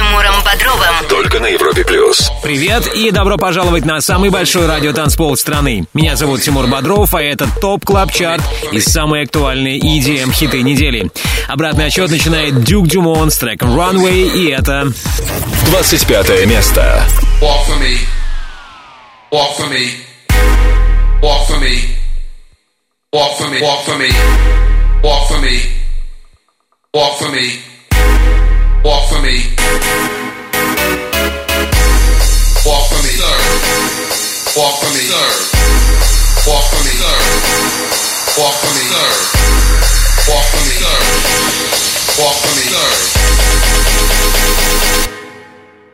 Тимуром Бодровым Только на Европе Плюс Привет и добро пожаловать на самый большой радиотанцпол страны. Меня зовут Тимур Бодров, а это TOP Club Chart и самые актуальные EDM хиты недели. Обратный отчет начинает Дюк Дюмон с треком Runway, и это... 25 место Walk for me. Walk for me. Walk for me. Walk for me. Walk for me. Walk for me. Walk for me. Walk for me. Walk for me. Walk for me. Walk for me. Walk for me. Sir. Walk for me. Walk for me. Sir.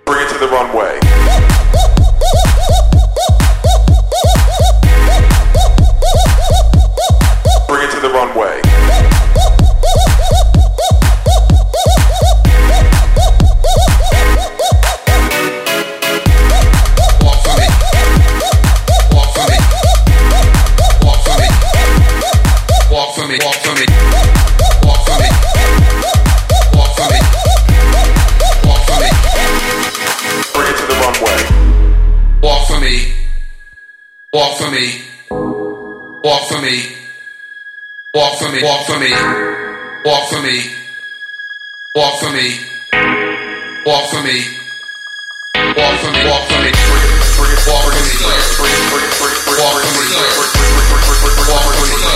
Bring it to the runway. Bring it to the runway. For me. Walk for me. Walk for me. Walk for me. Walk for me. Bring it to the runway. Walk for me. Walk for me. Walk for me. Walk for me. Walk for me. Walk for me. Walk for me. Walk for me. Walk for me. Walk for me. Walk for me. Walk for me. Walk for me. Walk for me.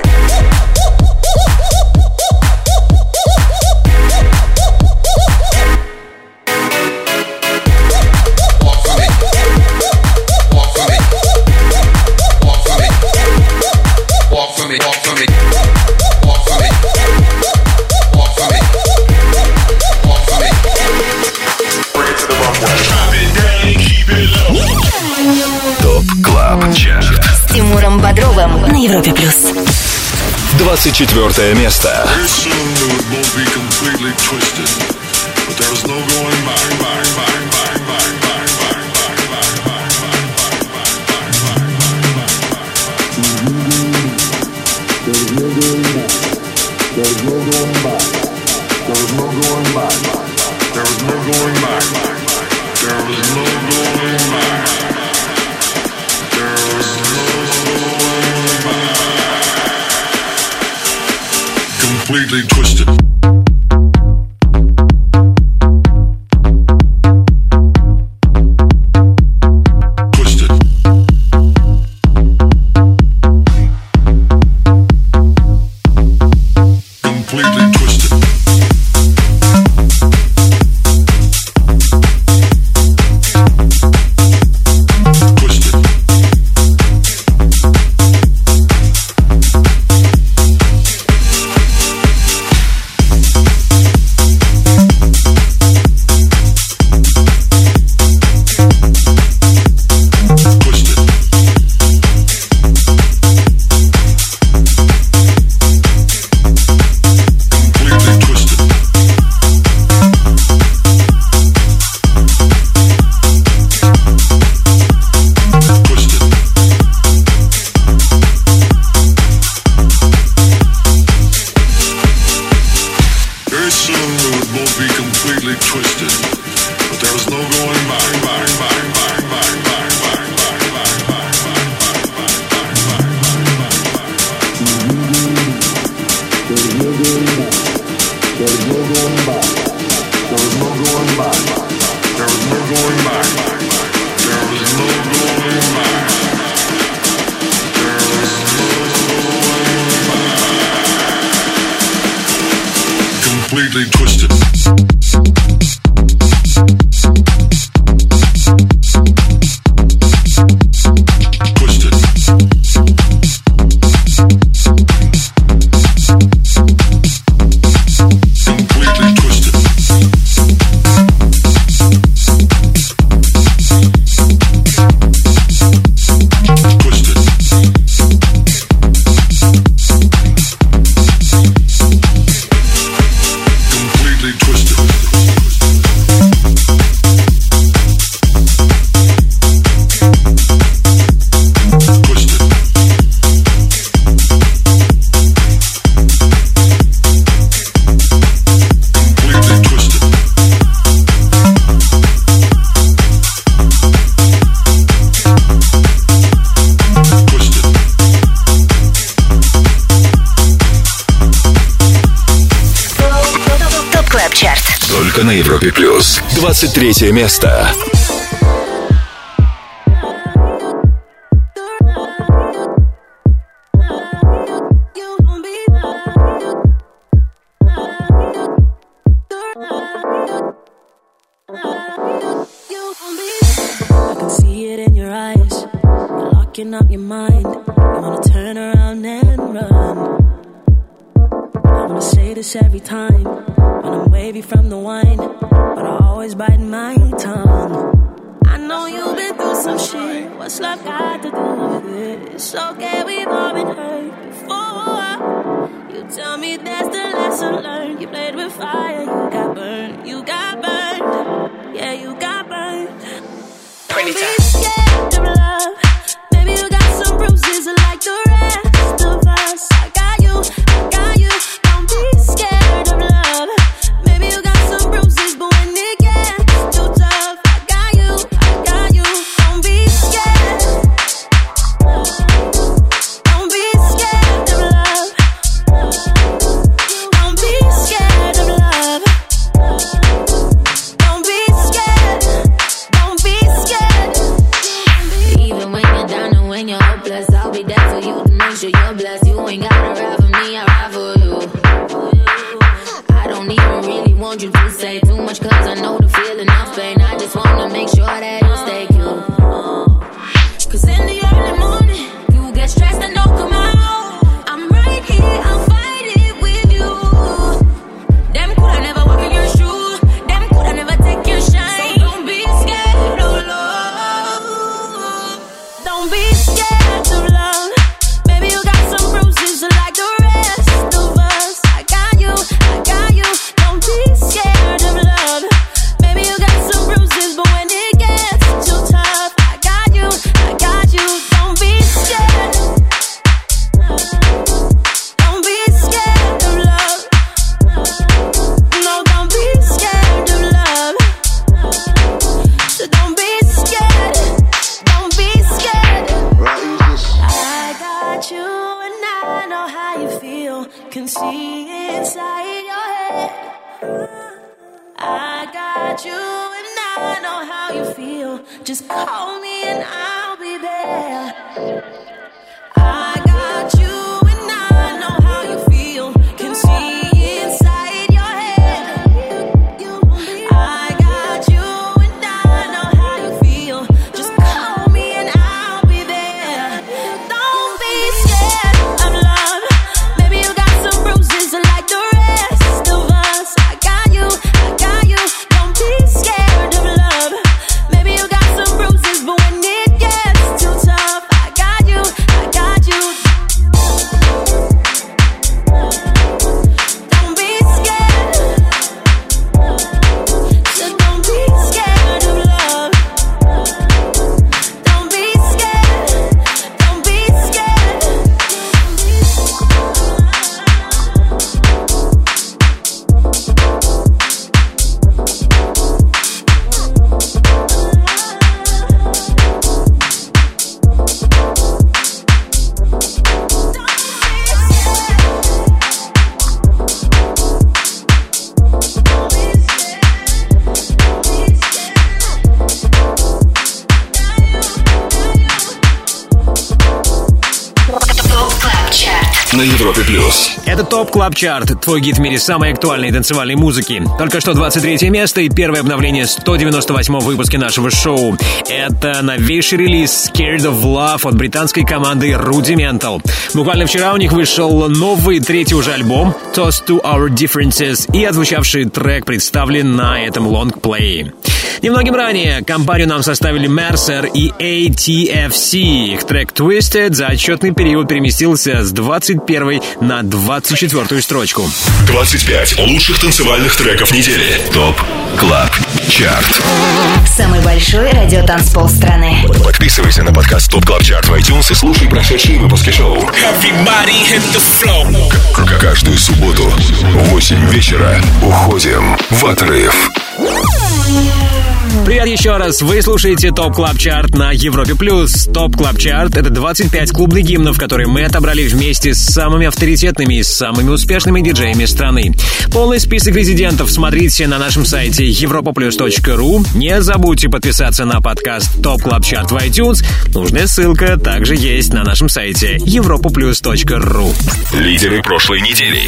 Тимуром Бодровым на Европе плюс. 24 место. There's no going back. There's no going back. There's no going back. There's no going back. There's no Completely twisted. You're locking up your mind. You wanna turn around and run. I wanna say this every time when I'm wavy from the wine, but I always bite my tongue. I know you've been through some shit. What's love got to do with it? It's okay, we've all been hurt before. You tell me that's the lesson learned. You played with fire, you got burned, you got burned. Yeah, you got burned. Don't be scared TOP Club Chart, твой гид в мире самой актуальной танцевальной музыки. Только что 23 место и первое обновление 198 выпуске нашего шоу. Это новейший релиз Scared of Love от британской команды Rudimental. Буквально вчера у них вышел новый третий уже альбом Toast to Our Differences и отзвучавший трек представлен на этом лонгплее. Немногим ранее компанию нам составили Mercer и ATFC. Их трек Twisted за отчетный период переместился с 21 на 24 строчку. 25 лучших танцевальных треков недели. TOP CLUB CHART. Самый большой радиотанцпол страны. Подписывайся на подкаст TOP CLUB CHART в iTunes и слушай прошедшие выпуски шоу. Каждую субботу в 8 вечера уходим в отрыв. Привет еще раз. Вы слушаете TOP Club Chart на Европе Плюс. TOP Club Chart — это 25 клубных гимнов, которые мы отобрали вместе с самыми авторитетными и самыми успешными диджеями страны. Полный список резидентов смотрите на нашем сайте europaplus.ru. Не забудьте подписаться на подкаст TOP Club Chart в iTunes. Нужная ссылка также есть на нашем сайте europaplus.ru. Лидеры прошлой недели.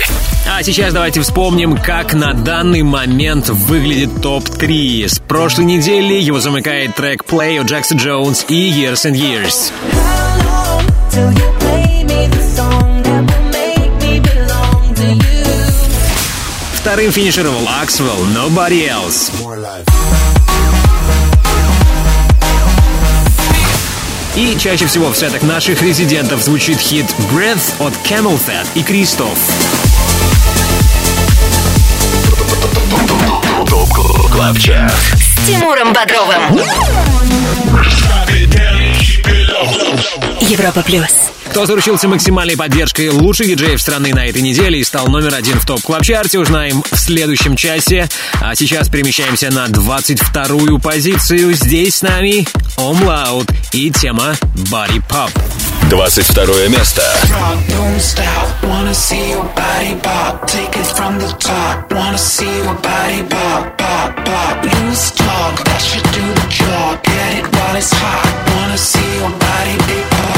А сейчас давайте вспомним, как на данный момент выглядит ТОП-3. С прошлой недели его замыкает трек Play у Джекса Джонс и Years and Years. Вторым финишировал Axwell Nobody Else. И чаще всего в сетах наших резидентов звучит хит Breath от Camel Fat и Кристоф. КЛАБ ЧАРТ. С Тимуром Бодровым. Европа плюс кто заручился максимальной поддержкой лучших диджеев страны на этой неделе и стал номер один в топ клаб чарте узнаем в следующем часе. А сейчас перемещаемся на 22-ю позицию. Здесь с нами Омлаут и тема Body Pop. 22 место. Wanna see your body, big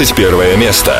21 место.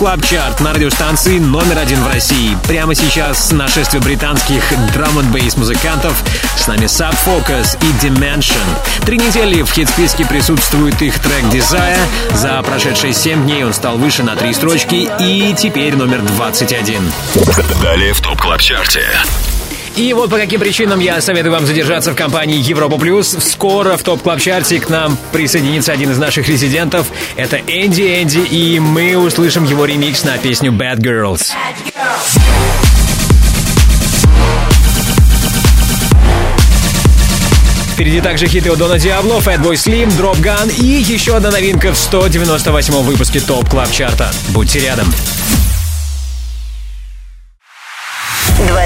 Club Chart на радиостанции номер один в России. Прямо сейчас нашествие британских drum 'n' bass музыкантов. С нами Sub Focus и Dimension. Три недели в хит-списке присутствует их трек Desire. За прошедшие семь дней он стал выше на три строчки и теперь номер 21. Далее в TOP Club Chart е. И вот по каким причинам я советую вам задержаться в компании Европа Плюс. Скоро в TOP Club Chart е к нам присоединится один из наших резидентов. Это Энди Энди, и мы услышим его ремикс на песню Bad Girls. Впереди также хиты у Дона Диабло, Fatboy Slim, Dropgun и еще одна новинка в 198 выпуске TOP Club Chart а. Будьте рядом.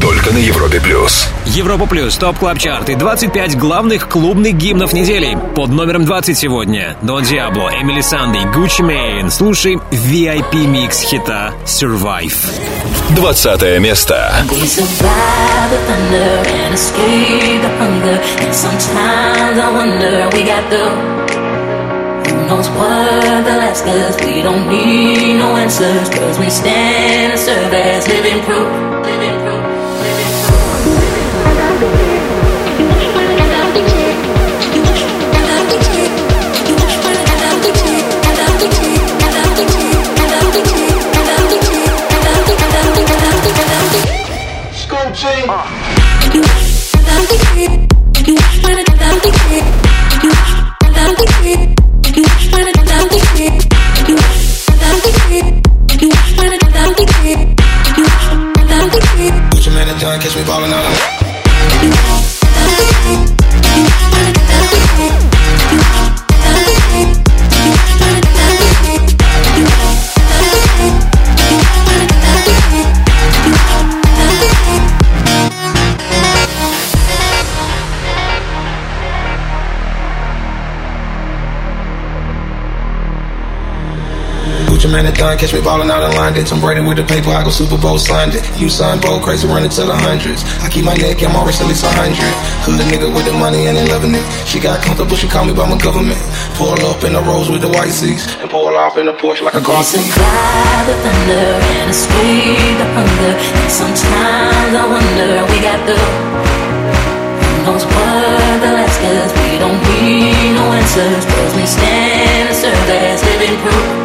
Только на Европе плюс. Европа Плюс, Top Club Chart и 25 главных клубных гимнов недели. Под номером 20 сегодня Don Diablo, Emeli Sandé, Gucci Mane. Слушай VIP микс хита Survive. Двадцатое место. The the the. Knows what they'll ask us? We don't need no answers. Cause we stand and serve as living proof. Living In done, catch me ballin' out of in London. Tom Brady with the paper, I go Super Bowl signed it. You signed bold, crazy running to the hundreds. I keep my neck, I'm always at least a hundred. Hood nigga with the money and they loving it. She got comfortable, she call me by my government. Pull up in the rose with the white seats and pull off in the Porsche like a car seat. survive the thunder and escape the hunger. And sometimes I wonder we got the. Knows what they'll ask? We don't need no answers. Cause we stand and serve as living proof.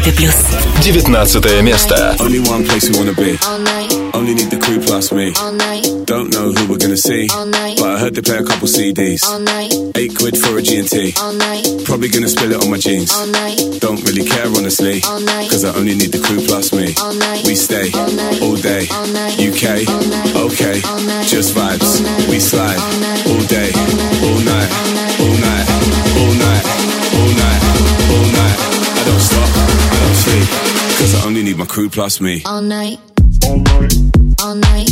Европе плюс. 19 место. Only one place we wanna be. All night, Only need the crew plus me. all night, Don't know who we're gonna see. all night, But I heard they play a couple CDs. all night, Eight quid for a G&T. all night, Probably gonna spill it on my jeans. all night, Don't really care honestly. All night. Cause I only need the crew plus me. All night. We stay All night. all day. All night. UK, All night. okay. All night. Just vibes. All night. We slide crew plus me. all night, all night, all night,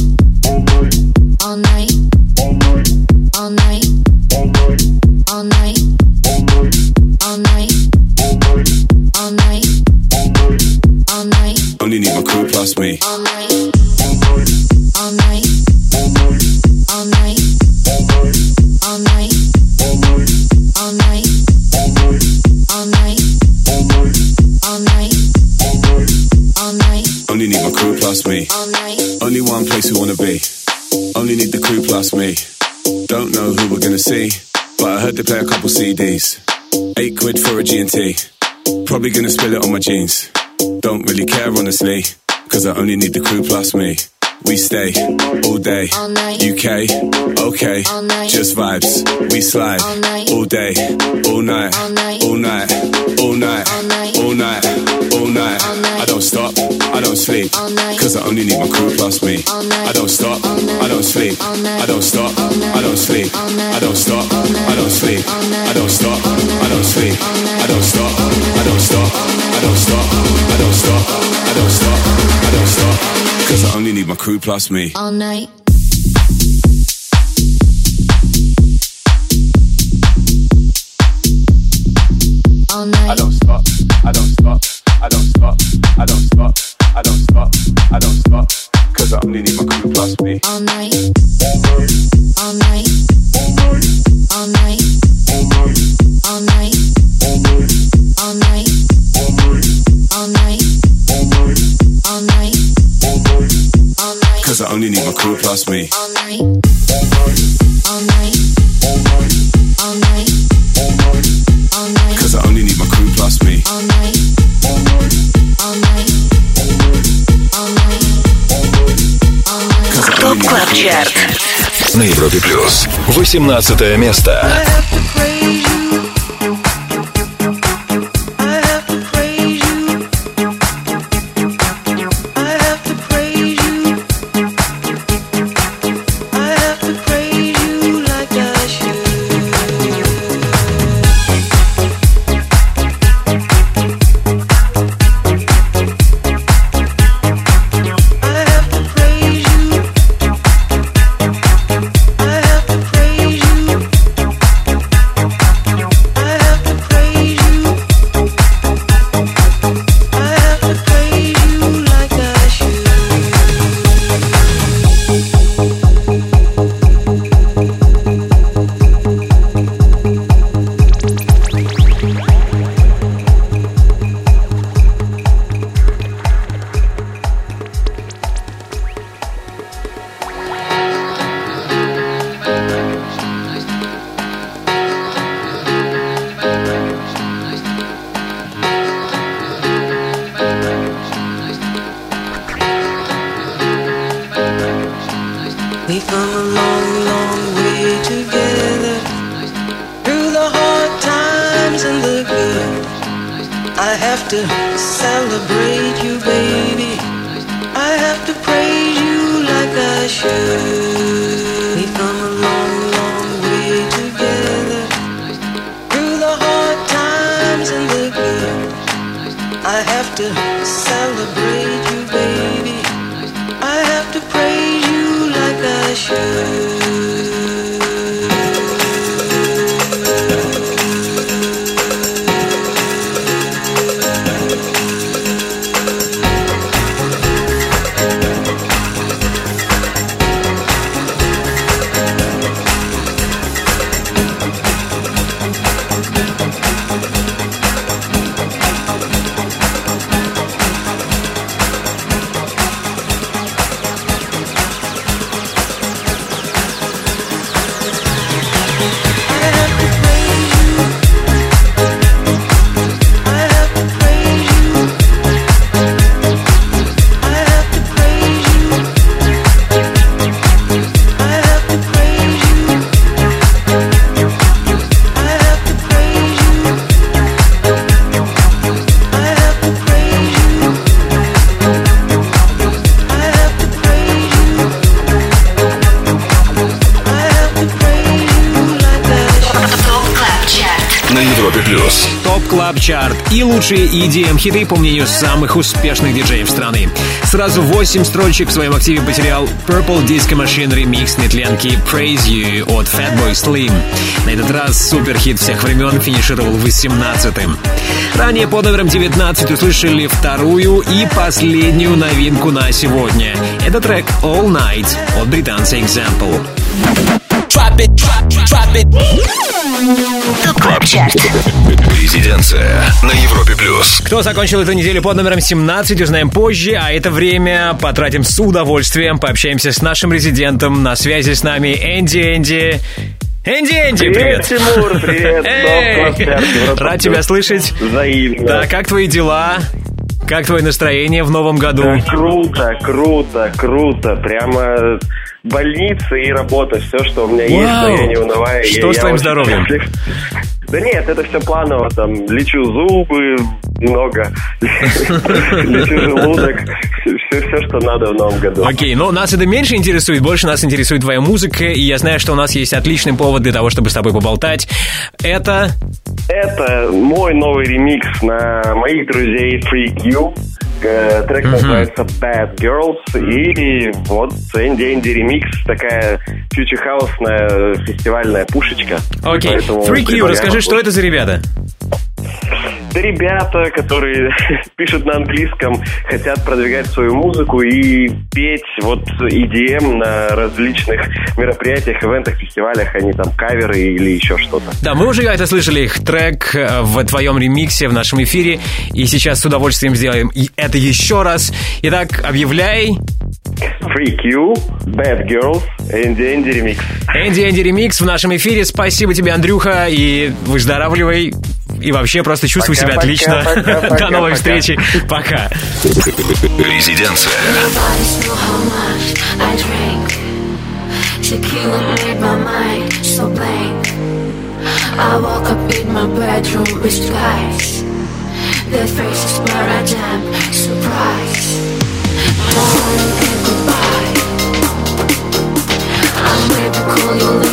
place we wanna be. Only need the crew plus me. Don't know who we're gonna see, but I heard they play a couple CDs. Eight quid for a G&T. Probably gonna spill it on my jeans. Don't really care honestly, cause I only need the crew plus me. We stay all day, All night. UK, okay, just vibes. We slide All night. all day, all night, All night. all night, all night, All night. all night, all night. All night. I don't stop, I don't sleep, All night. Cause I only need my crew plus me. I don't stop, I don't sleep, I don't stop, I don't sleep, I don't stop, I don't sleep, I don't stop, I don't sleep, I don't stop, I don't stop, I don't stop, I don't stop, I don't stop, I don't stop, cause I only need my crew plus me. all night. All night, I don't stop, I don't stop, I don't stop, I don't stop, I don't stop, I don't stop, cause I only need my crew plus me. all night, all night, all night, all night, all night, all night, all night, all night, All night. All night. Cause I only need my crew plus me. all night, all night, all night, all night, Cause I only need my crew plus me. all night, Топ Клаб Чарт. На Европе Плюс. 18 место. Лучшие EDM-хиты, по мнению самых успешных диджеев страны. Сразу 8 строчек в своем активе потерял Purple Disco Machine ремикс нетленки Praise You от Fatboy Slim. На этот раз суперхит всех времен финишировал 18-м. Ранее под номером 19 услышали вторую и последнюю новинку на сегодня. Это трек All Night от британца Example. Drop it, drop, drop it. ТОП Чарт. Резиденция на Европе плюс. Кто закончил эту неделю под номером 17, узнаем позже, а это время потратим с удовольствием, пообщаемся с нашим резидентом. На связи с нами Энди Энди. Энди Энди, привет! Тимур, привет! Эй! Чарт, Европа Рад тебя слышать. Взаимно. Да, как твои дела? Как твое настроение в новом году? Да, круто, круто, круто. Прямо больница и работа. Все, что у меня есть, но я не унываю. Что Я- с твоим здоровьем? Да нет, это все планово. Там лечу зубы много, лечу желудок. Все, все, что надо в новом году. Окей, но нас это меньше интересует, больше нас интересует твоя музыка, и я знаю, что у нас есть отличный повод для того, чтобы с тобой поболтать. Это... Это мой новый ремикс на моих друзей Freak You. Э, Трек называется Bad Girls. И вот Энди Энди ремикс, такая фьючер-хаусная фестивальная пушечка. Окей, Поэтому Freak You, расскажи, что это за ребята? Это ребята, которые пишут на английском, хотят продвигать свою музыку и петь вот EDM на различных мероприятиях, ивентах, фестивалях, они там каверы или еще что-то. Да, мы уже это слышали их трек э, в твоем ремиксе в нашем эфире, и сейчас с удовольствием сделаем это еще раз. Итак, объявляй. Freak You, Bad Girls, Энди Энди ремикс. Энди Энди ремикс в нашем эфире. Спасибо тебе, Андрюха, и выздоравливай. И вообще просто чувствуй себя Пока, отлично. пока, пока, До новой пока. встречи. Пока. Резиденция. Tequila made my mind so blank. I woke up in my bedroom with guys. Their faces were a damn surprise. Morning and goodbye. I'm ready to call you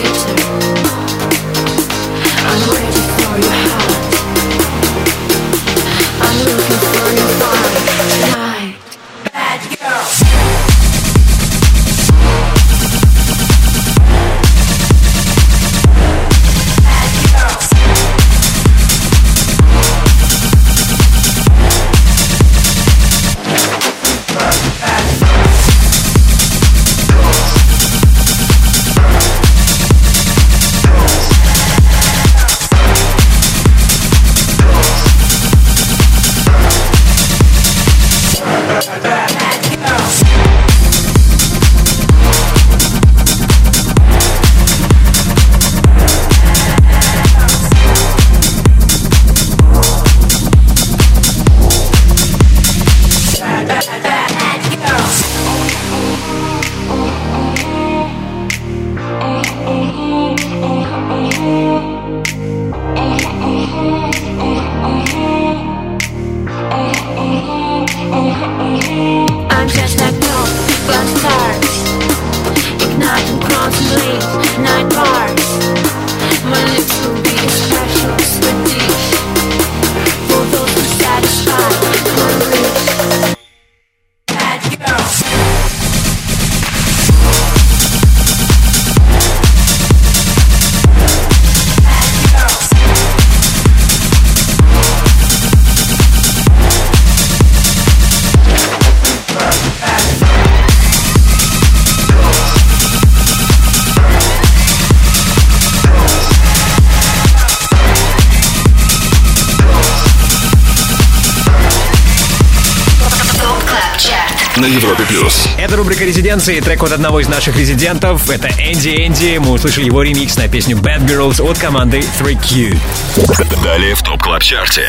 На Европе плюс. Это рубрика «Резиденции», трек от одного из наших резидентов. Это Энди Энди. Мы услышали его ремикс на песню Bad Girls от команды 3Q. Далее в Top Club Chart е.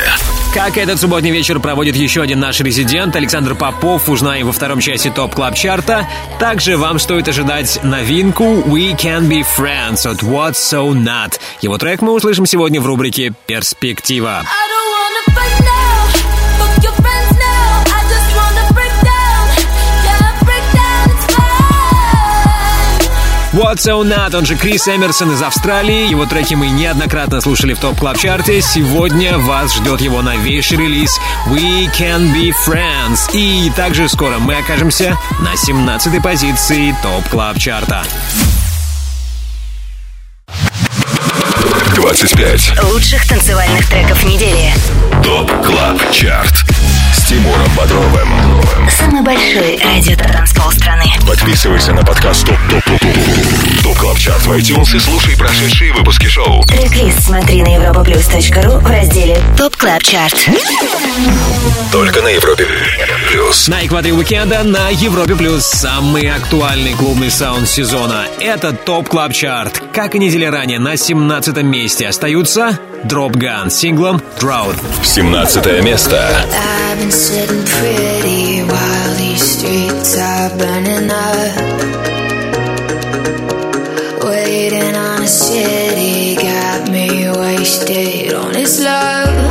Как этот субботний вечер проводит еще один наш резидент Александр Попов, узнаем во втором части Top Club Chart а. Также вам стоит ожидать новинку We Can Be Friends от What's So Not. Его трек мы услышим сегодня в рубрике «Перспектива». I don't What's So Not, он же Крис Эмерсон из Австралии. Его треки мы неоднократно слушали в топ клаб чарте Сегодня вас ждет его новейший релиз We Can Be Friends. И также скоро мы окажемся на 17-й позиции топ клаб чарта 25 лучших танцевальных треков недели. ТОП КЛАБ ЧАРТ С Тимуром Бодровым Самый большой радиотанцпол страны. Подписывайся на подкаст Top Top Top Top Top Club Chart в iTunes и слушай прошедшие выпуски шоу Трек-лист смотри на europaplus.ru в разделе Top Club Chart. Только на Европе Плюс На экваторе уикенда на Европе Плюс самый актуальный клубный саунд сезона. Это Top Club Chart. Как и неделя ранее, на 17 месте остаются Dropgun с синглом Drought. 17 место I've been sitting pretty while these streets are burning up. Waiting on a city got me wasted on its love.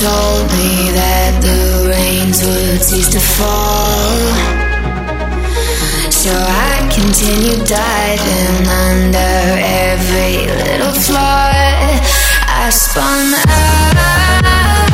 Told me that the rains would cease to fall. So I continued diving under every little flaw. I spun out.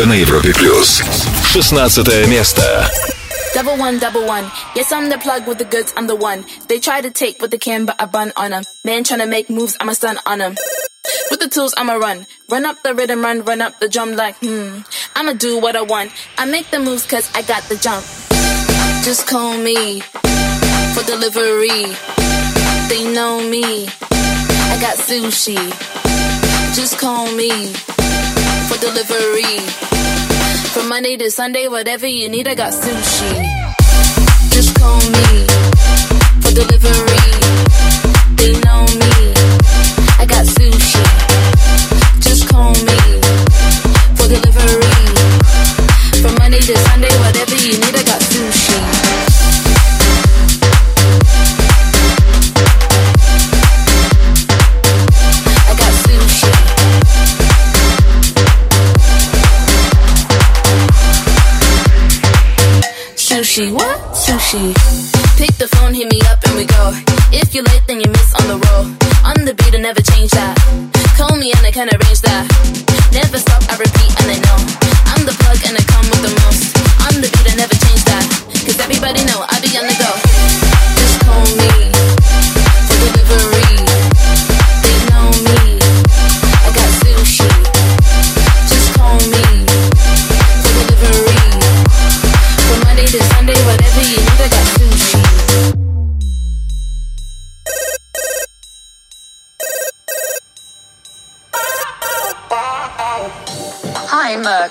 Только на Европе Плюс 16 место Double one, double one. Yes, I'm the plug with the goods, I'm the one. They try to take what they can, but I bun on them. Man trying to make moves, I'm a stun on them. With the tools, I'ma run. Run up the rhythm, run, run up the drum like, hmm. I'ma do what I want. I make the moves cause I got the jump. Just call me for delivery. They know me. I got sushi. Just call me for delivery. from Monday to Sunday, whatever you need, I got sushi. Just call me for delivery. They know me. I got sushi. Just call me for delivery. From Monday to Sunday, whatever you need, I got sushi. Sushi, what? Sushi. Pick the phone, hit me up, and we go. If you're late, then you miss on the roll. On the beat, I never change that. Call me and I can arrange that. Never stop, I repeat, and I know. I'm the plug and I come with the most. On the beat, I never change that. Cause everybody know I be on the go. Just call me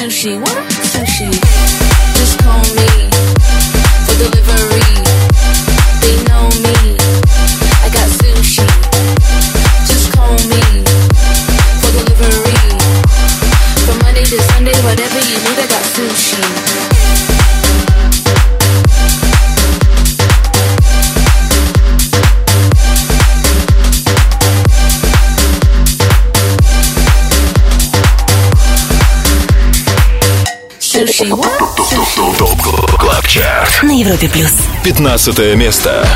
Sushi, what? Sushi. Just call me for delivery. They know me. I got sushi. Just call me for delivery. From Monday to Sunday, whatever you need, I got sushi. Sushi, what? Sushi. ТОП КЛАБ ЧАРТ На Европе плюс. 15 место.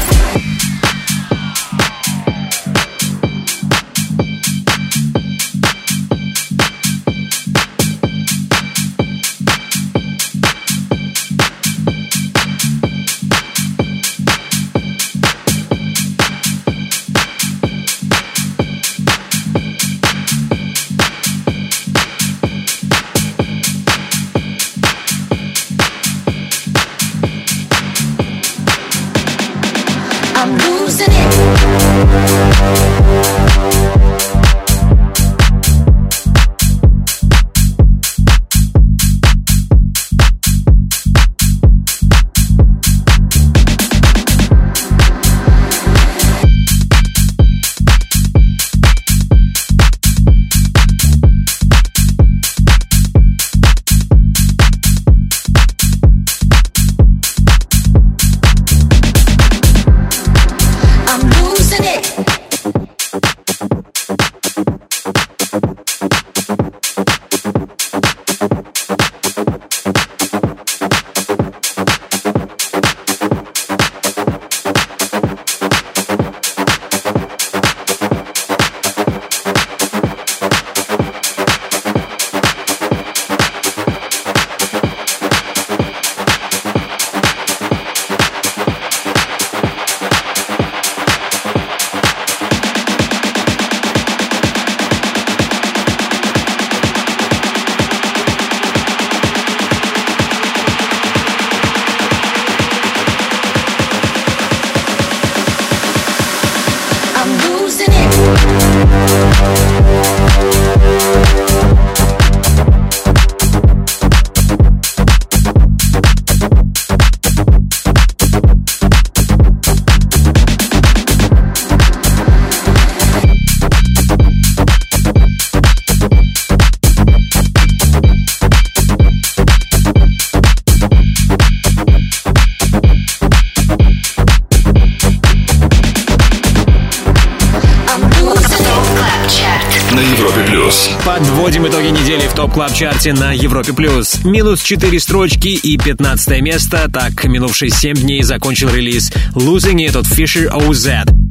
Недели в топ клаб чарте на Европе плюс. Минус 4 строчки и 15 место. Так, минувшие 7 дней закончил релиз Losing It от Fisher OZ.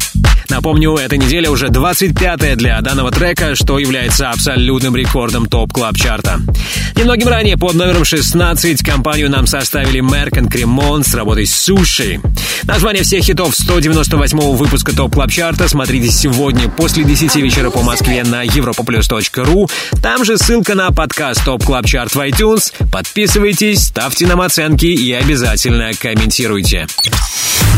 Напомню, эта неделя уже 25-я для данного трека, что является абсолютным рекордом топ клаб чарта. Немногим ранее под номером 16 компанию нам составили and Cremon с работой Суши. Название всех хитов 198-го выпуска топ клаб чарта смотрите сегодня после 10 вечера по Москве на europoplus.ru. Там же ссылка на подкаст топ клаб чарт в iTunes. Подписывайтесь, ставьте нам оценки и обязательно комментируйте.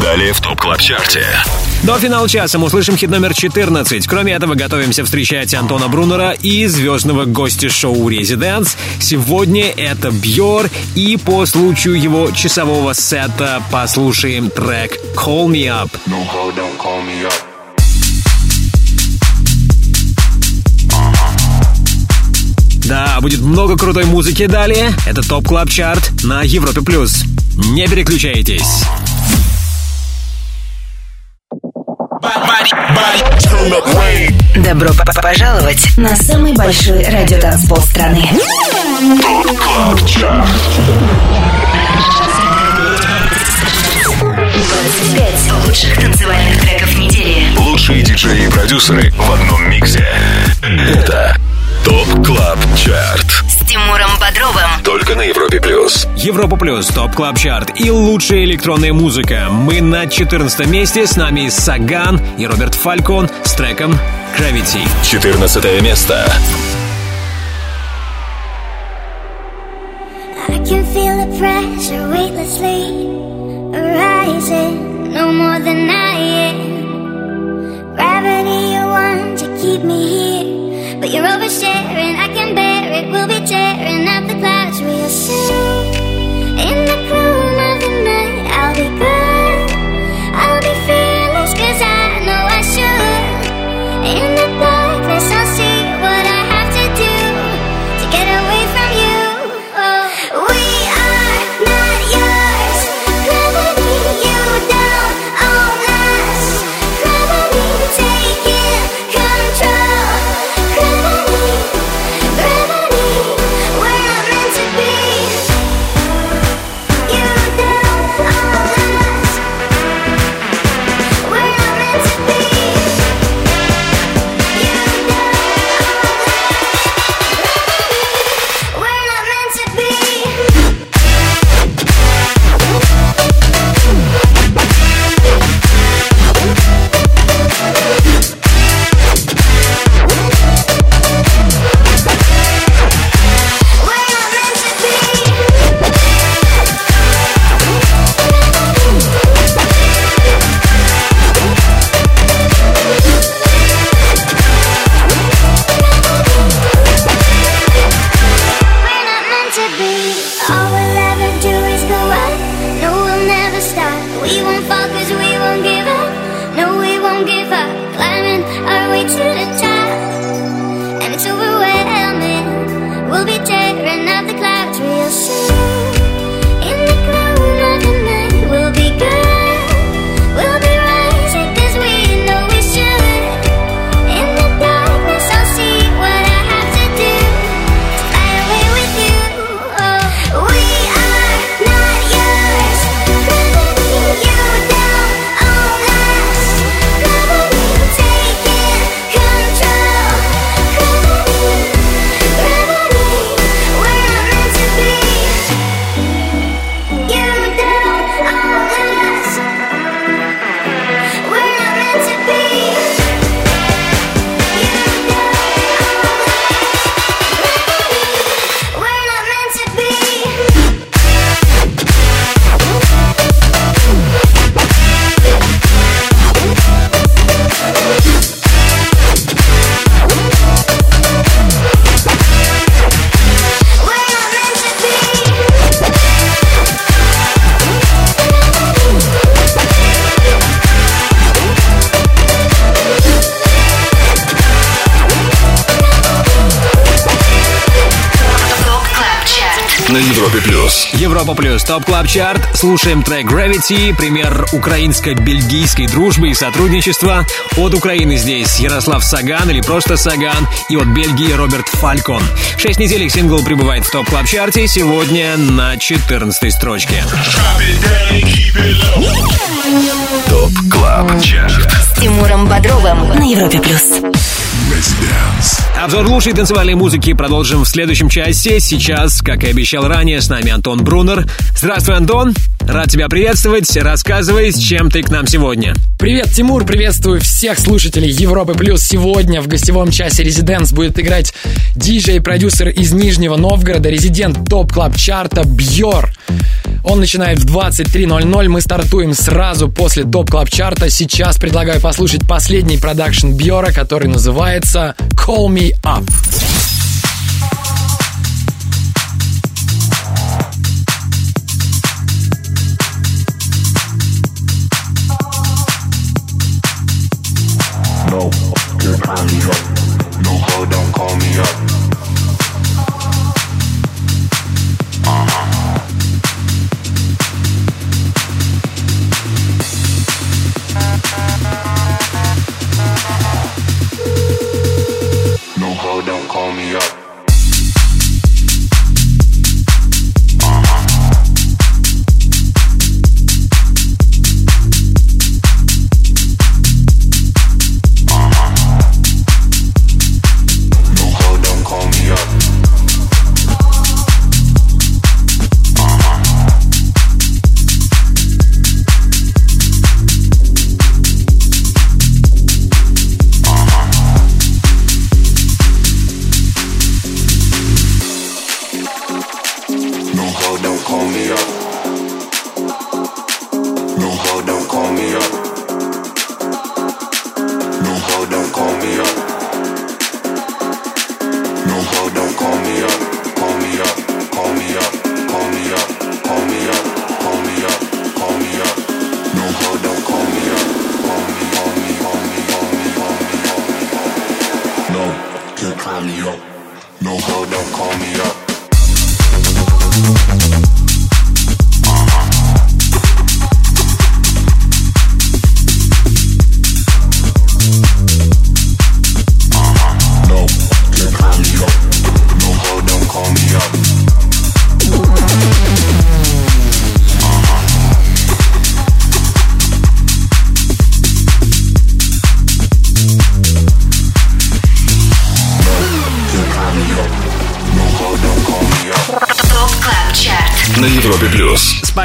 Далее в Top Club Chart е. До финала часа мы услышим хит номер 14. Кроме этого, готовимся встречать Антона Брунера и звездного гостя шоу «Residence». Сегодня это Бьор, и по случаю его часового сета послушаем трек «Call Me Up». Don't call me up. Да, будет много крутой музыки далее. Это Top Club Chart на Европе+. плюс. Не переключайтесь. Добро пожаловать на самый большой радиотанцпол страны. Club Chart. 25 лучших танцевальных треков недели. Лучшие диджеи и продюсеры в одном миксе. Это Top Club Chart. Тимуром Бодровым. Только на Европе+. плюс. Европа Плюс, Top Club Chart и лучшая электронная музыка. Мы на 14 месте, с нами Sagan и Robert Falcon с треком Gravity. 14 место. I can feel the pressure weightlessly arising, no more than I am. Gravity, you want to keep me here, but you're oversharing. I can bear it. We'll be tearing up the clouds real soon. Chart. Слушаем трек Gravity, пример украинско-бельгийской дружбы и сотрудничества. От Украины здесь Ярослав Саган или просто Sagan, и от Бельгии Robert Falcon. Шесть недель их сингл пребывает в Top Club Chart е, сегодня на 14 строчке. Top Club Chart. С Тимуром Бодровым на Европе плюс. Обзор лучшей танцевальной музыки продолжим в следующем части. Сейчас, как и обещал ранее, с нами Антон Брунер. Здравствуй, Антон. Рад тебя приветствовать. Рассказывай, с чем ты к нам сегодня. Привет, Тимур, приветствую всех слушателей Европы Плюс. Сегодня в гостевом часе Residence будет играть диджей-продюсер из Нижнего Новгорода, резидент Top Club Chart а Бьор. Он начинает в 23.00. Мы стартуем сразу после Top Club Chart а. Сейчас предлагаю послушать последний продакшн Бьора, который называется Call Me Up.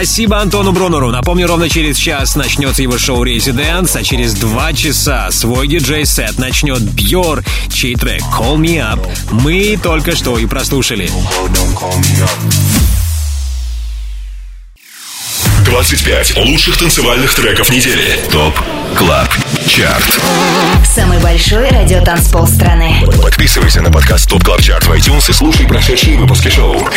Спасибо Антону Брунеру. Напомню, ровно через час начнется его шоу «Резиденс», а через два часа свой диджей-сет начнет Бьор, чей трек «Call Me Up» мы только что и прослушали. Ho, don't call me up. 25 лучших танцевальных треков недели. ТОП КЛАБ ЧАРТ. Самый большой радиотанцпол страны. Подписывайся на подкаст ТОП КЛАБ ЧАРТ в iTunes и слушай прошедшие выпуски шоу.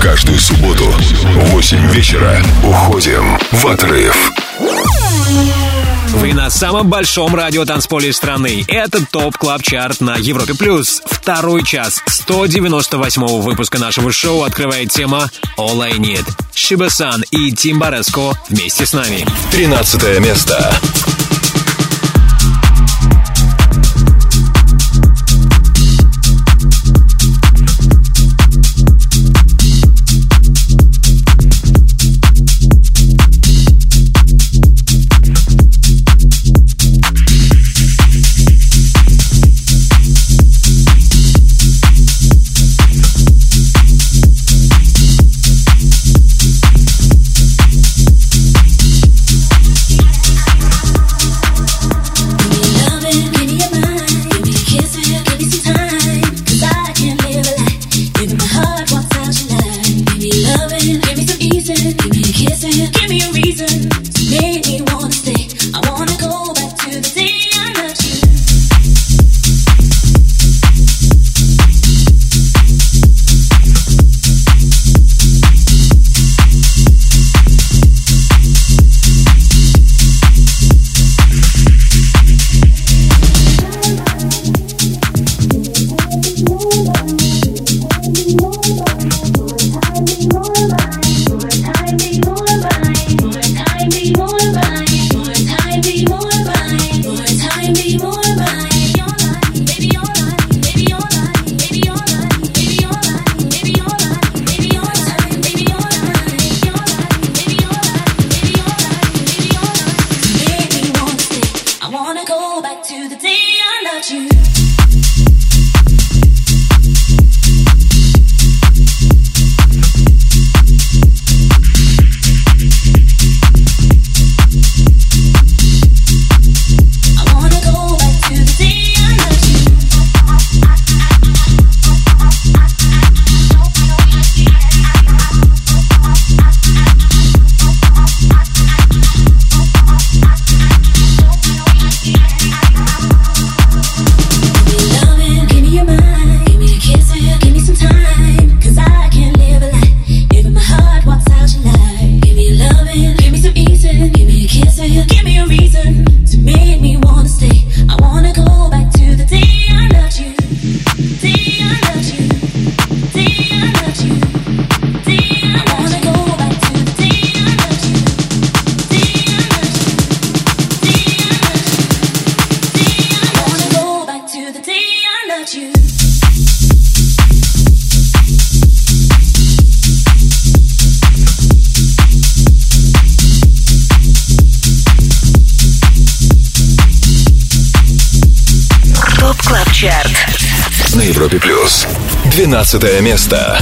Каждую субботу в 8 вечера уходим в отрыв. Вы на самом большом радиотанцполе страны. Это Top Club Chart на Европе+. плюс. Второй час 198 выпуска нашего шоу открывает тема All I Need. Shiba San и Tim Baresko вместе с нами. 13 место. Клаб. На Европе плюс. 12 место.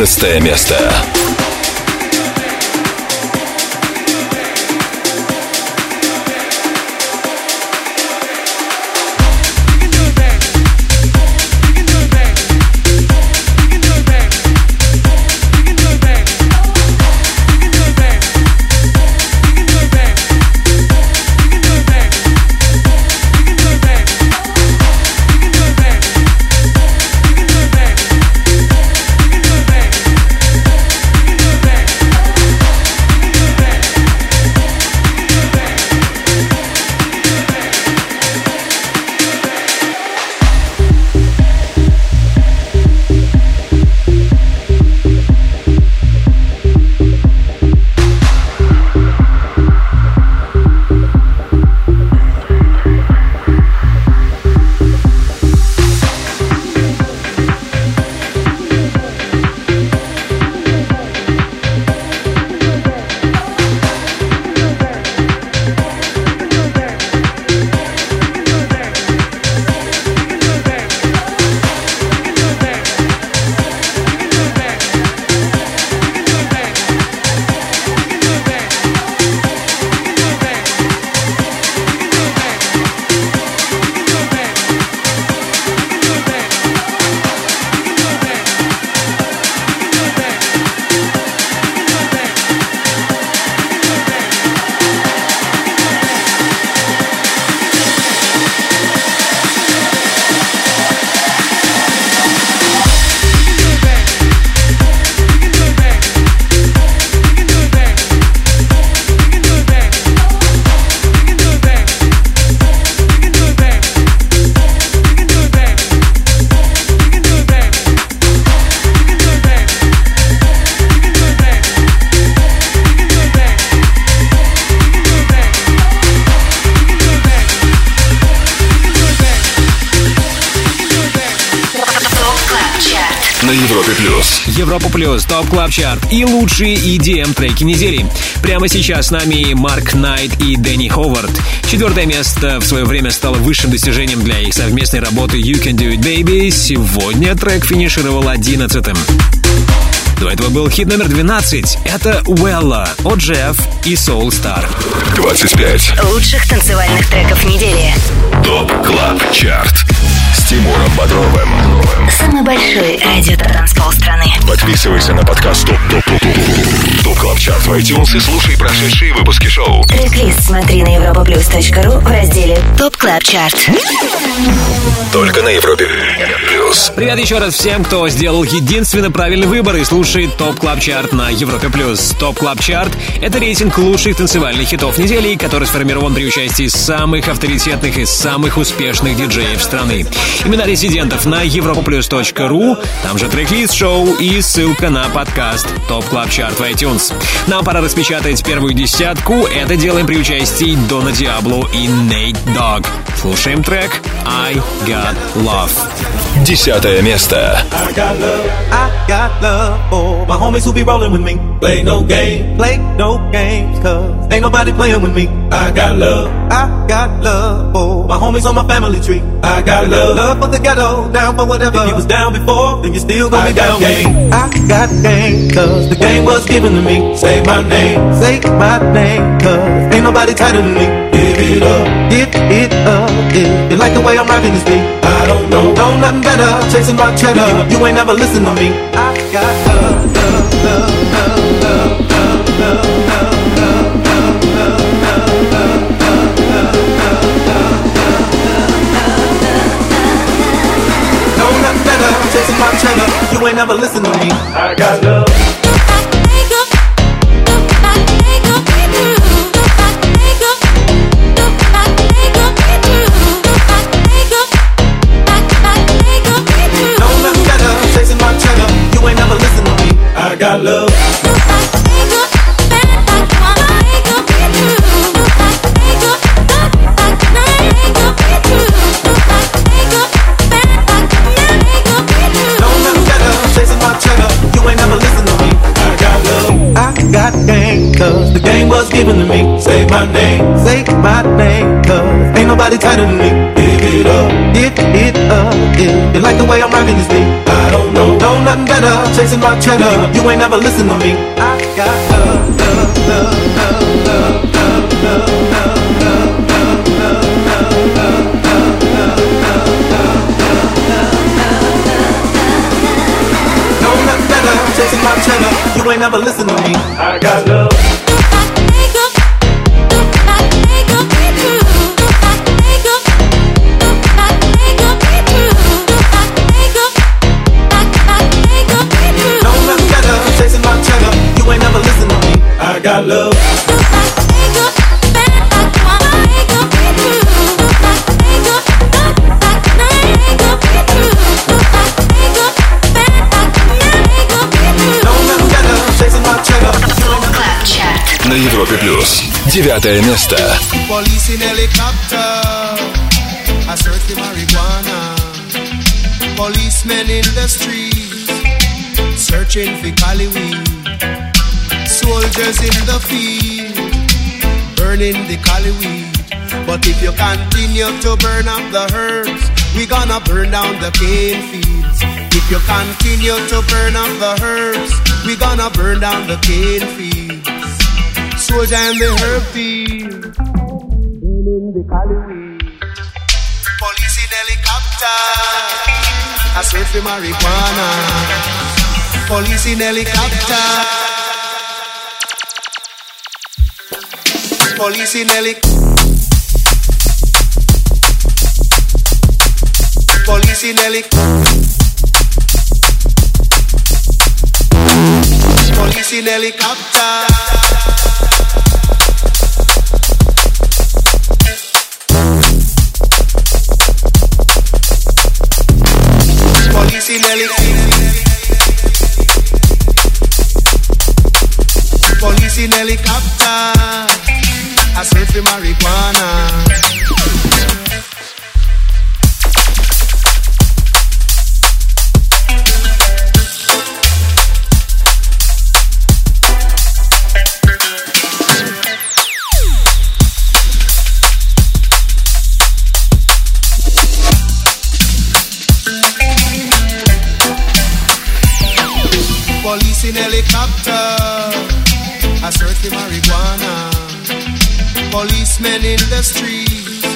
11 место. Чарт и лучшие EDM треки недели. Прямо сейчас с нами Марк Найт и Дэнни Ховард. Четвертое место в свое время стало высшим достижением для их совместной работы You Can Do It Baby. Сегодня трек финишировал одиннадцатым. До этого был хит номер 12. Это Уэлла от Джефф и Soul Star. 25. Лучших танцевальных треков недели. ТОП КЛАБ ЧАРТ Тимуром Бодровым. Самый большой радиотанцпол страны. Подписывайся на подкаст Top Top Top Top Top Club Chart в iTunes и слушай прошедшие выпуски шоу. Трек-лист смотри на europaplus.ru в разделе Top Club Chart. Только на Европе плюс. Привет еще раз всем, кто сделал единственно правильный выбор и слушает Top Club Chart на Европе+. плюс. Top Club Chart — это рейтинг лучших танцевальных хитов недели, который сформирован при участии самых авторитетных и самых успешных диджеев страны. Имена резидентов на europaplus.ru, там же трек-лист шоу и ссылка на подкаст ТОП Клаб Чарт в iTunes. Нам пора распечатать первую десятку. Это делаем при участии Дона Диабло и Нейт Дог. Слушаем трек I Got Love. Десятое место. I got love, I got love for my homies who be rolling with me. Play no game, play no games, cause ain't nobody playing with me. I got love, I got love for my homies on my family tree. I got love, love for the ghetto, down for whatever. If you was down before, then you still gonna be down with me. I got game, cause the game was given to me. Say my name, say my name, cause ain't nobody tighter than me. Give it up, give it up, if you like the way I'm rocking this beat. I don't know, know nothing better, chasing my cheddar. You ain't never listen to me. I got love, love, love, love, love, love, love, love, love, love, love, love, Know nothing better, chasing my cheddar. You ain't never listen to me. I got love. Given to me. Say my name, say my name, cause ain't nobody tighter than me. Give it up, give it up, if you like the way I'm rocking this beat. I don't know, know nothing better, chasing my cheddar. You ain't never listen to me. I got love, love, love, love, love, love, love, love, love, love, love, love, Know nothing better, chasing my cheddar. You ain't never listen to me. I got love. Девятое место. Police in helicopter, I search for marijuana. Policemen in the streets, searching for Cali weed. Soldiers in the field, burning the Cali weed. But if you continue to burn up the herbs, we gonna burn down the cane fields. If you continue to burn up the herbs, we gonna burn down the cane fields. Soldier and the field, burning the Cali. Police in helicopter, I search for marijuana. Police in helicopter. Police in helicopter. Police in helicopter. Police in helicopter. In helicopter. Police in helicopter. I search for marijuana. In helicopter, I search for marijuana. Policemen in the streets,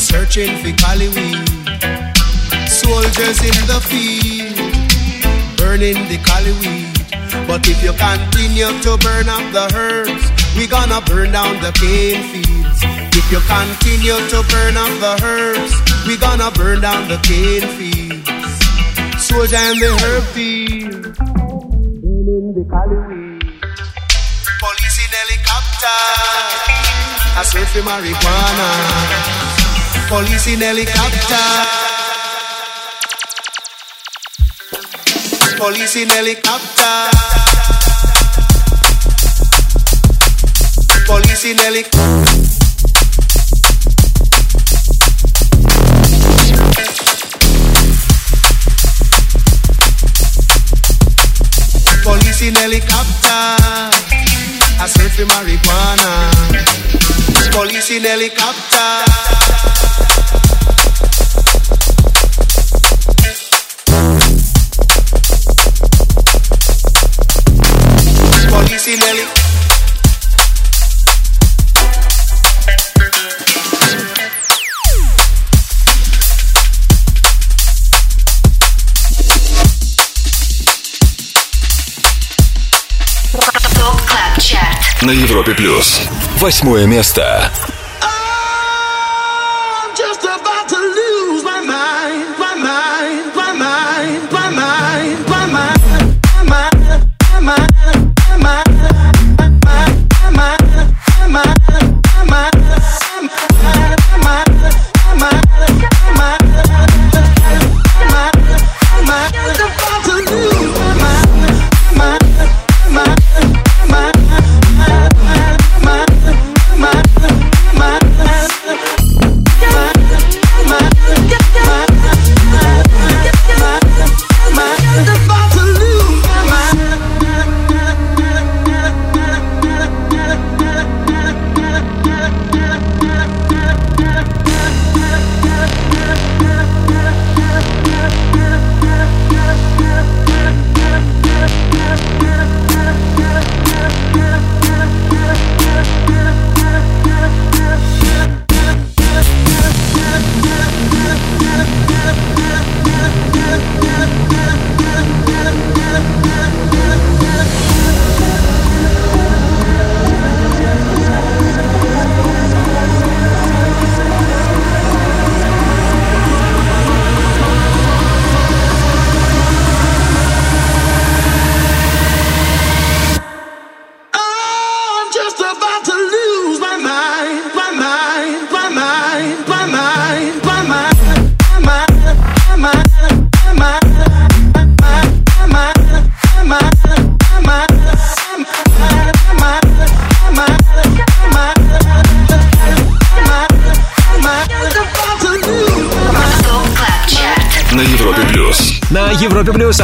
searching for cali weed. Soldiers in the field, burning the cali weed. But if you continue to burn up the herbs, we gonna burn down the cane fields. If you continue to burn up the herbs, we gonna burn down the cane fields. Soldier in the herb field, burning the cali. Police in helicopter, I search for marijuana. Police in helicopter. Police in helicopter. Police in helicopter. In helicopter. I search for marijuana. Police in helicopter. Police in helicopter. На Европе плюс. Восьмое место.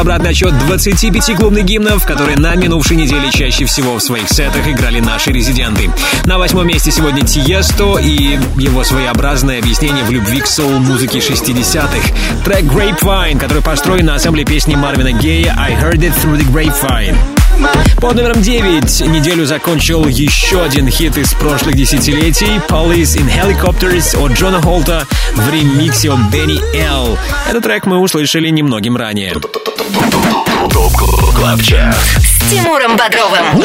Обратный отчет 25 клубных гимнов, которые на минувшей неделе чаще всего в своих сетах играли наши резиденты. На восьмом месте сегодня Тиесто и его своеобразное объяснение в любви к соул-музыке 60-х. Трек Grapevine, который построен на ассамбле песни Марвина Гея I Heard It Through the Grapevine. Под номером 9 неделю закончил еще один хит из прошлых десятилетий Police in Helicopters от Джона Холта в ремиксе от Benny L. Этот трек мы услышали немногим ранее. Top Club Chart. С Тимуром Бодровым.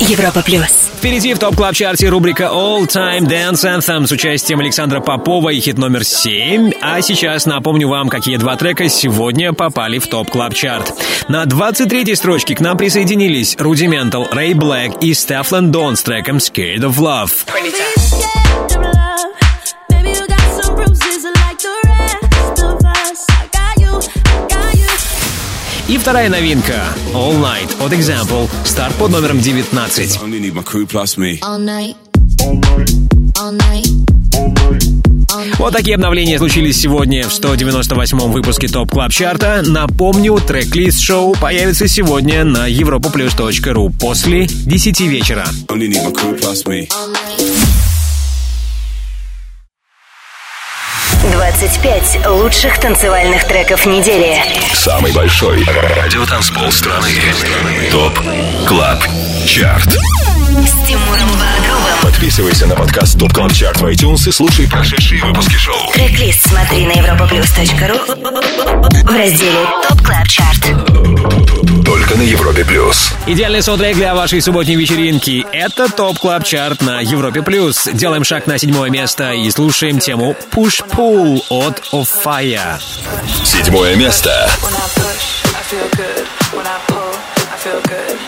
Европа Плюс. Впереди в Top Club Chart е рубрика All Time Dance Anthem с участием Александра Попова и хит номер 7. А сейчас напомню вам, какие два трека сегодня попали в Top Club Chart. На 23-й строчке к нам присоединились Rudimental, Ray BLK и Stefflon Don с треком Scared of Love. И вторая новинка All Night от Example, старт под номером 19. Only need my crew plus me. All night. All night. Вот такие обновления случились сегодня в 198-м выпуске Top Club Chart а. Напомню, трек-лист шоу появится сегодня на europaplus.ru после 10 вечера. Only need my crew plus me. 25 лучших танцевальных треков недели. Самый большой радиотанцпол страны. Top Club Chart. С Тимуром Бодровым. Подписывайся на подкаст Top Club Chart в iTunes и слушай прошедшие выпуски шоу. Трек-лист смотри на europaplus.ru в разделе Top Club Chart. Только на Европе Плюс. Идеальный саундтрек для вашей субботней вечеринки. Это Top Club Chart на Европе плюс. Делаем шаг на седьмое место и слушаем тему Push Pull от OFFAIAH. Седьмое место. When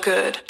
good.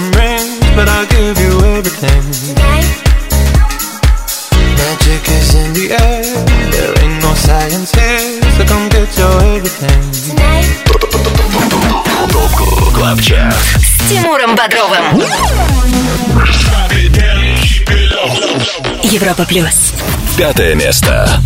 Чарт. С Тимуром Бодровым. Европа плюс. Пятое место.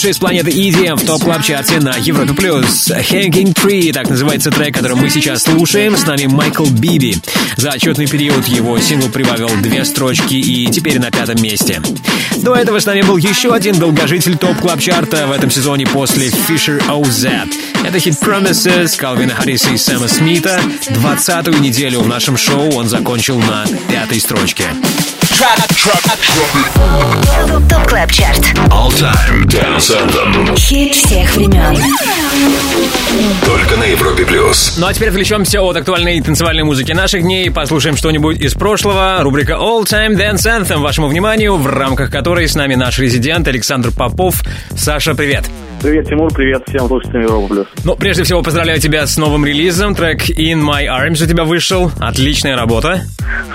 Лучший из планеты EDM в топ клаб чарте на Европе Плюс. Hanging Tree, так называется трек, который мы сейчас слушаем. С нами Майкл Биби. За отчетный период его сингл прибавил две строчки и теперь на пятом месте. До этого с нами был еще один долгожитель топ клаб чарта в этом сезоне после Fisher OZ. Это хит Promises Калвина Харриса и Сэма Смита. Двадцатую неделю в нашем шоу он закончил на пятой строчке. Top Club Chart. All Time Dance Anthem. Хит всех времен. Только на Европе плюс. Ну а теперь отвлечемся от актуальной танцевальной музыки наших дней, послушаем что-нибудь из прошлого. Рубрика All Time Dance Anthem вашему вниманию, в рамках которой с нами наш резидент Александр Попов. Саша, привет. Привет, Тимур, привет всем слушателям Европа Плюс. Ну, прежде всего, поздравляю тебя с новым релизом. Трек In My Arms у тебя вышел. Отличная работа.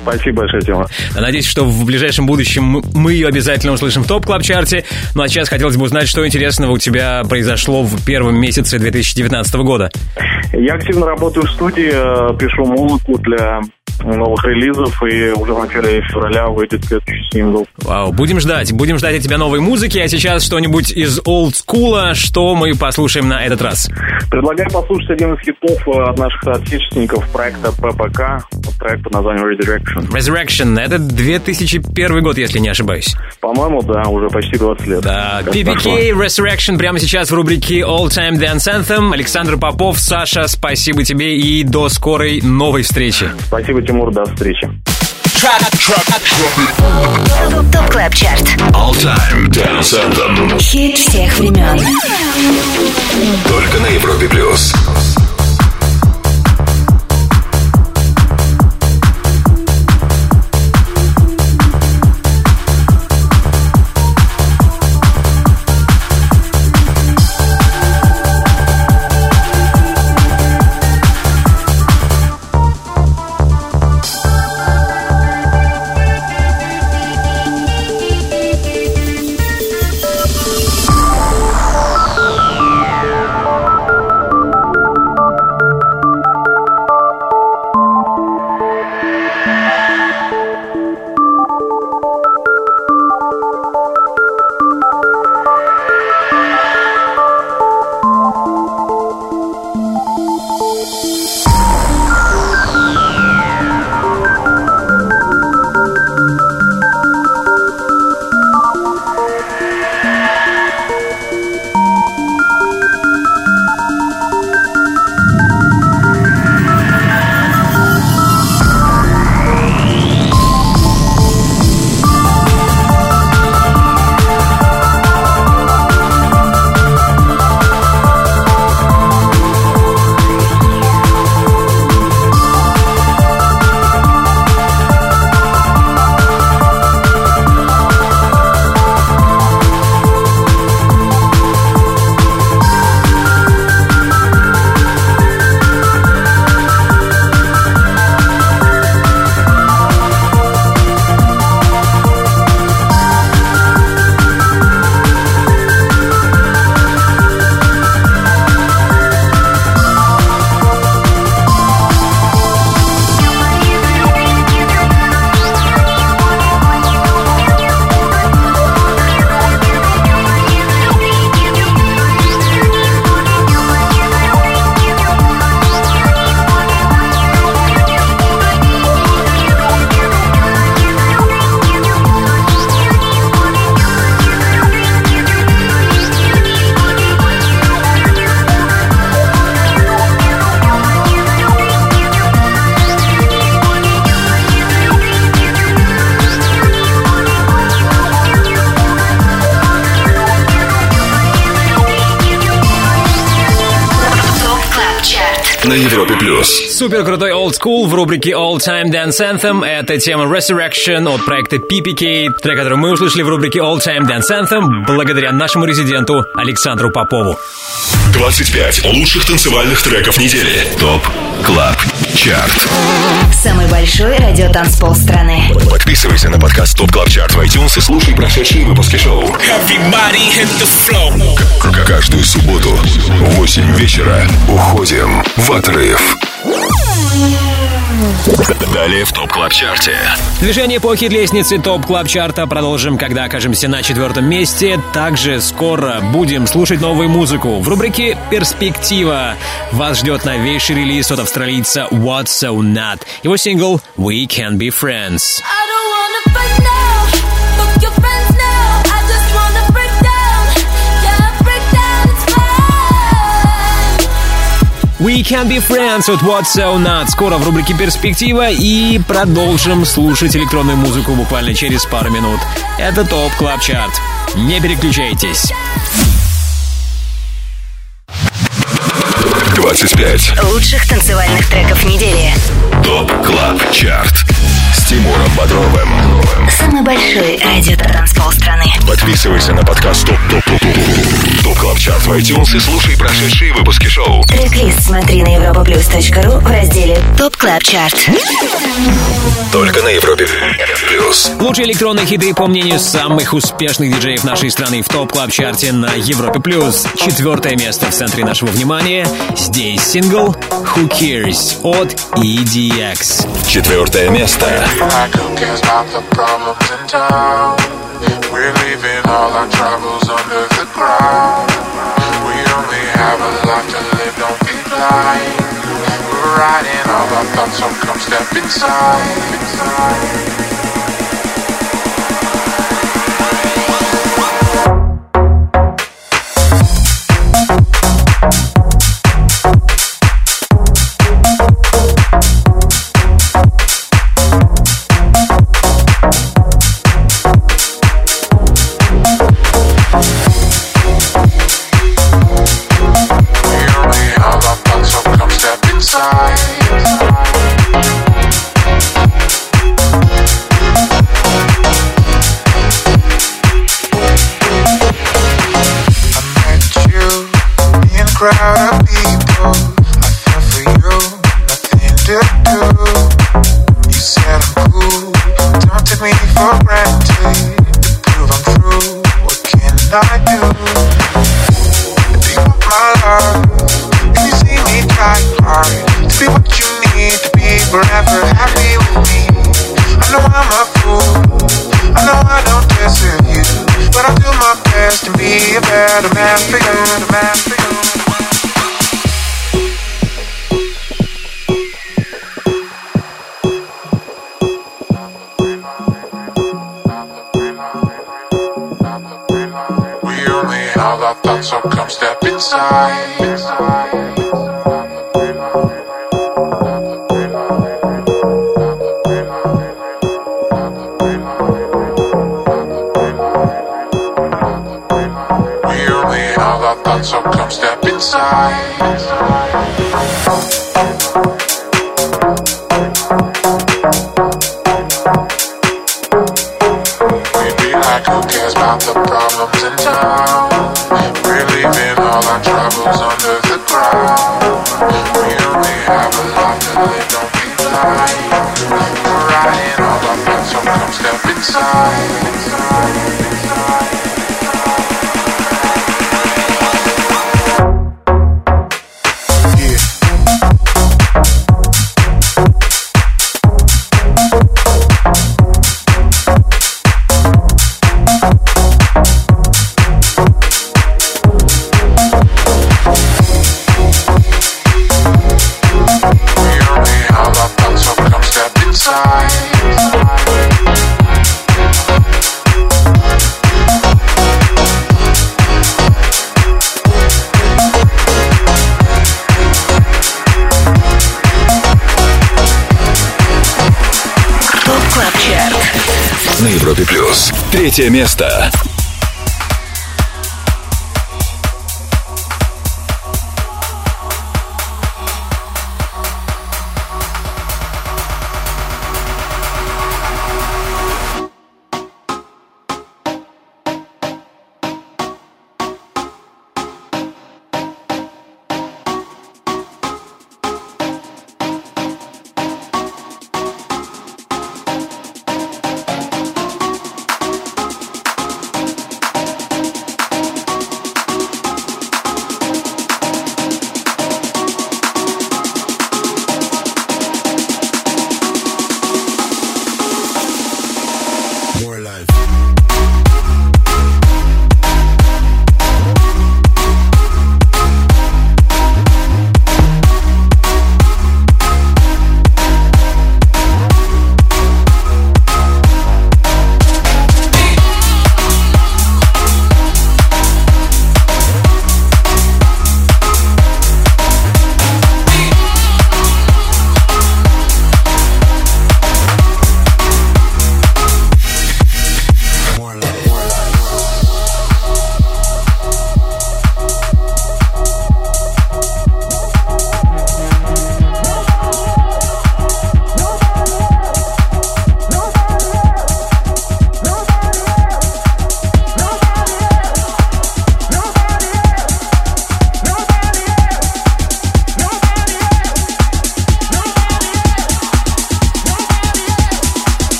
Спасибо большое, Тимур. Надеюсь, что в ближайшем будущем мы ее обязательно услышим в Top Club Chart е. Ну а сейчас хотелось бы узнать, что интересного у тебя произошло в первом месяце 2019 года. Я активно работаю в студии, э, пишу музыку для новых релизов, и уже в начале февраля выйдет следующий сингл. Вау, будем ждать, будем ждать от тебя новой музыки, а сейчас что-нибудь из олдскула, что мы послушаем на этот раз. Предлагаю послушать один из хитов э, от наших соотечественников проекта ППК, трек под названием Resurrection. Resurrection, это 2001 год, если не ошибаюсь. По-моему, да, уже почти 20 лет. Да, Как PPK Resurrection прямо сейчас в рубрике All Time Dance Anthem. Александр Попов, Саша, спасибо тебе и до скорой новой встречи. Спасибо, Тимур, до встречи. Top Club Chart. All Time Dance Anthem. Хит всех времен. Только на Европе плюс. Рубрике All Time Dance Anthem. Это тема Resurrection от проекта PPK, трек, который мы услышали в рубрике All Time Dance Anthem благодаря нашему резиденту Александру Попову. 25 лучших танцевальных треков недели. ТОП КЛАБ ЧАРТ. Самый большой радиотанцпол страны. Подписывайся на подкаст ТОП КЛАБ ЧАРТ в iTunes и слушай прошедшие выпуски шоу. Каждую субботу в 8 вечера уходим в отрыв. Далее в Top Club Chart е. Движение по хит-лестнице Top Club Chart а продолжим, когда окажемся на четвертом месте. Также скоро будем слушать новую музыку. В рубрике «Перспектива» вас ждет новейший релиз от австралийца What's So Not. Его сингл «We Can Be Friends». I don't wanna We Can Be Friends от What's So Not. Скоро в рубрике «Перспектива» и продолжим слушать электронную музыку буквально через пару минут. Это Top Club Chart. Не переключайтесь. 25 Лучших танцевальных треков недели. Top Club Chart. С Тимуром Бодровым. Самый большой радиотанцпол страны. Подписывайся на подкаст Top Top Top Top Top Club Chart в iTunes и слушай прошедшие выпуски шоу. Трек-лист смотри на europaplus.ru в разделе Top Club Chart. Только на Европе плюс. Лучшие электронные хиты, по мнению самых успешных диджеев нашей страны в Top Club Chart е на Европе плюс. Четвертое место в центре нашего внимания. Здесь сингл «Who Cares» от EDX. Четвертое место. I don't care about the problems in town. We're leaving all our troubles under the ground. We only have a life to live, don't be blind. We're riding all our thoughts, so come step inside. We thought, so come step inside. inside. So come step inside. Третье место.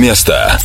Место.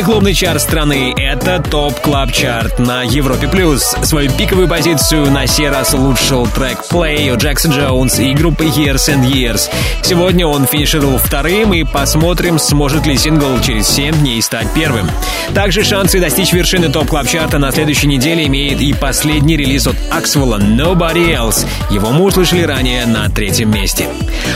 Главный клубный чарт страны — это Top Club Chart на Европе плюс. Свою пиковую позицию на сей раз улучшил трек Play от Джексон Джонс и группы Years and Years. Сегодня он финишировал вторым, и посмотрим, сможет ли сингл через 7 дней стать первым. Также шансы достичь вершины Top Club Chart а на следующей неделе имеет и последний релиз от Axwell а «Nobody Else». Его мы услышали ранее на третьем месте.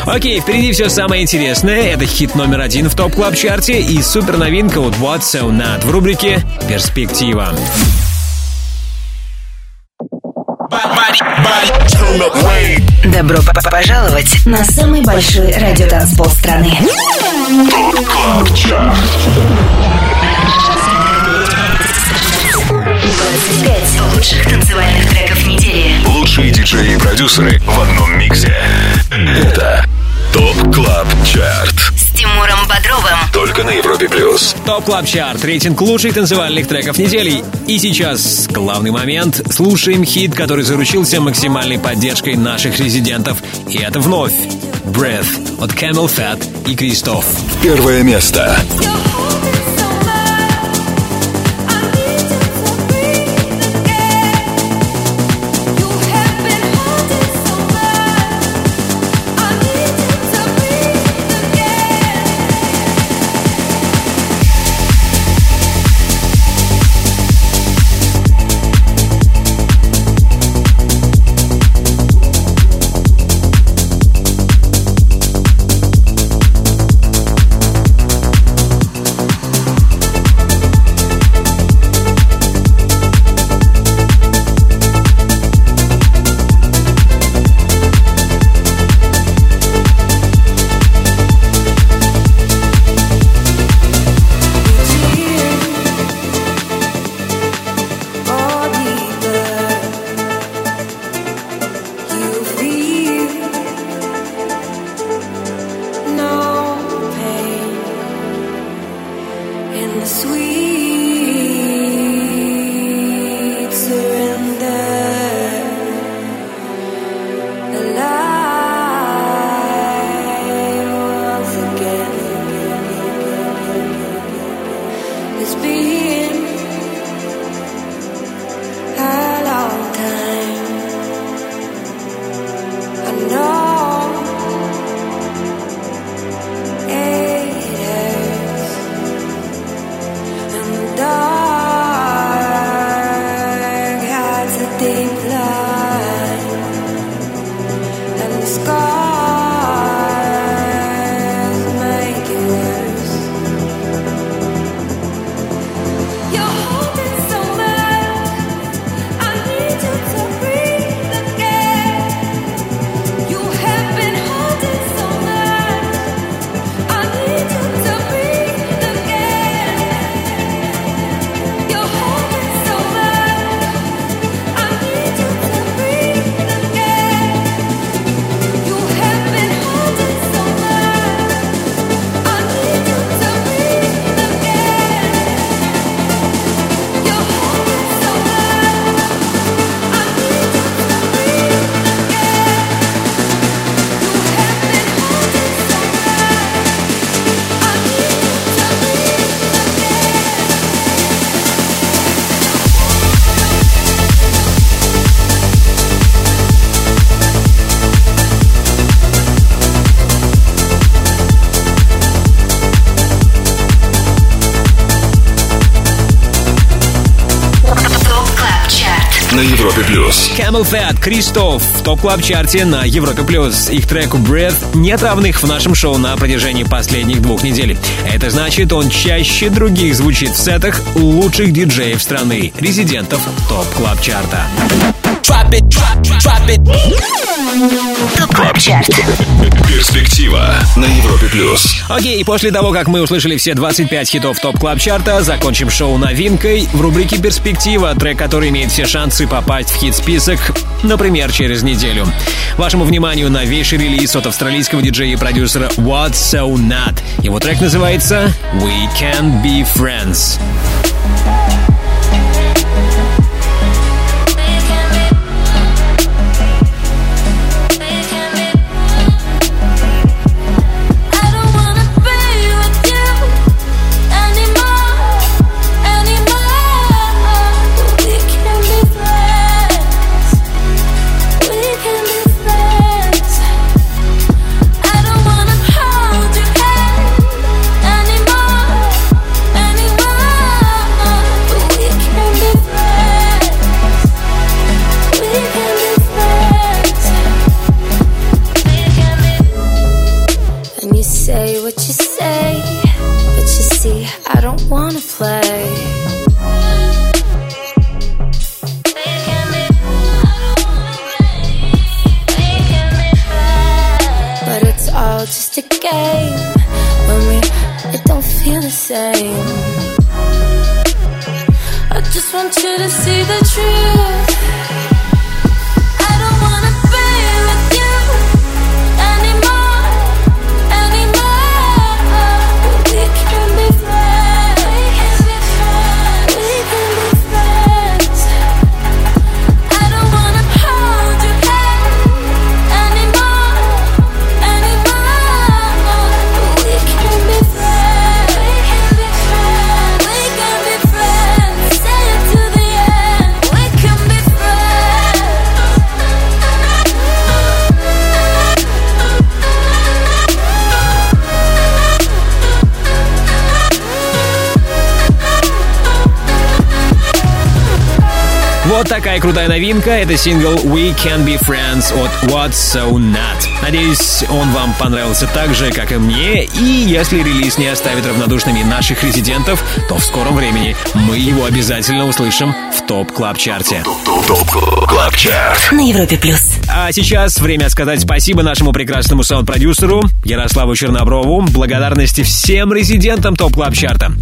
Окей, впереди все самое интересное. Это хит номер один в Top Club Chart е и супер новинка от What's So Not в рубрике «Перспектива». Добро пожаловать на самый большой радиотанцпол страны. 25 лучших танцевальных треков недели. Лучшие диджеи и продюсеры в одном миксе. Это ТОП КЛАБ ЧАРТ. Тимуром Бодровым. Только на Европе плюс. Top Club Chart, рейтинг лучших танцевальных треков недели. И сейчас главный момент. Слушаем хит, который заручился максимальной поддержкой наших резидентов. И это вновь Breathe от CamelPhat и Кристоф. Первое место. Thank CamelPhat, Cristoph в Top Club Chart е на Европе Плюс. Их треку Breathe нет равных в нашем шоу на протяжении последних двух недель. Это значит, он чаще других звучит в сетах лучших диджеев страны, резидентов Top Club Chart а. Club Chart. Перспектива на Европе плюс. Окей, и после того, как мы услышали все 25 хитов Top Club Chart а закончим шоу новинкой в рубрике «Перспектива», трек, который имеет все шансы попасть в хит-список, например, через неделю. Вашему вниманию новейший релиз от австралийского диджея и продюсера What's So Not. Его трек называется «We Can Be Friends». Крутая новинка. Это сингл We Can Be Friends от What's So Not. Надеюсь, он вам понравился так же, как и мне. И если релиз не оставит равнодушными наших резидентов, то в скором времени мы его обязательно услышим в топ клаб чарте. На Европе плюс. А сейчас время сказать спасибо нашему прекрасному саунд-продюсеру Ярославу Черноброву. Благодарности всем резидентам топ клаб чарта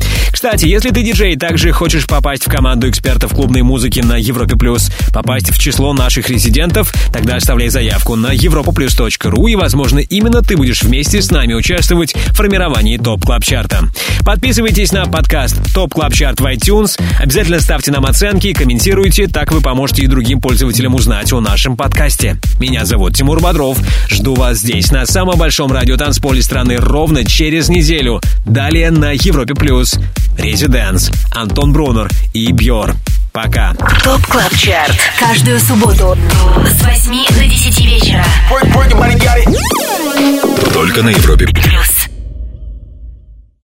Кстати, если ты диджей, также хочешь попасть в команду экспертов клубной музыки на Европе Плюс, попасть в число наших резидентов, тогда оставляй заявку на europaplus.ru и, возможно, именно ты будешь вместе с нами участвовать в формировании Top Club Chart а. Подписывайтесь на подкаст Top Club Chart в iTunes. Обязательно ставьте нам оценки, комментируйте, так вы поможете и другим пользователям узнать о нашем подкасте. Меня зовут Тимур Бодров. Жду вас здесь, на самом большом радиотанцполе страны, ровно через неделю. Далее на Европе Плюс. ResiDANCE, Антон Брунер и Бьор. Пока. Top Club Chart. Каждую субботу с 8 до 10 вечера. Только на Европе плюс.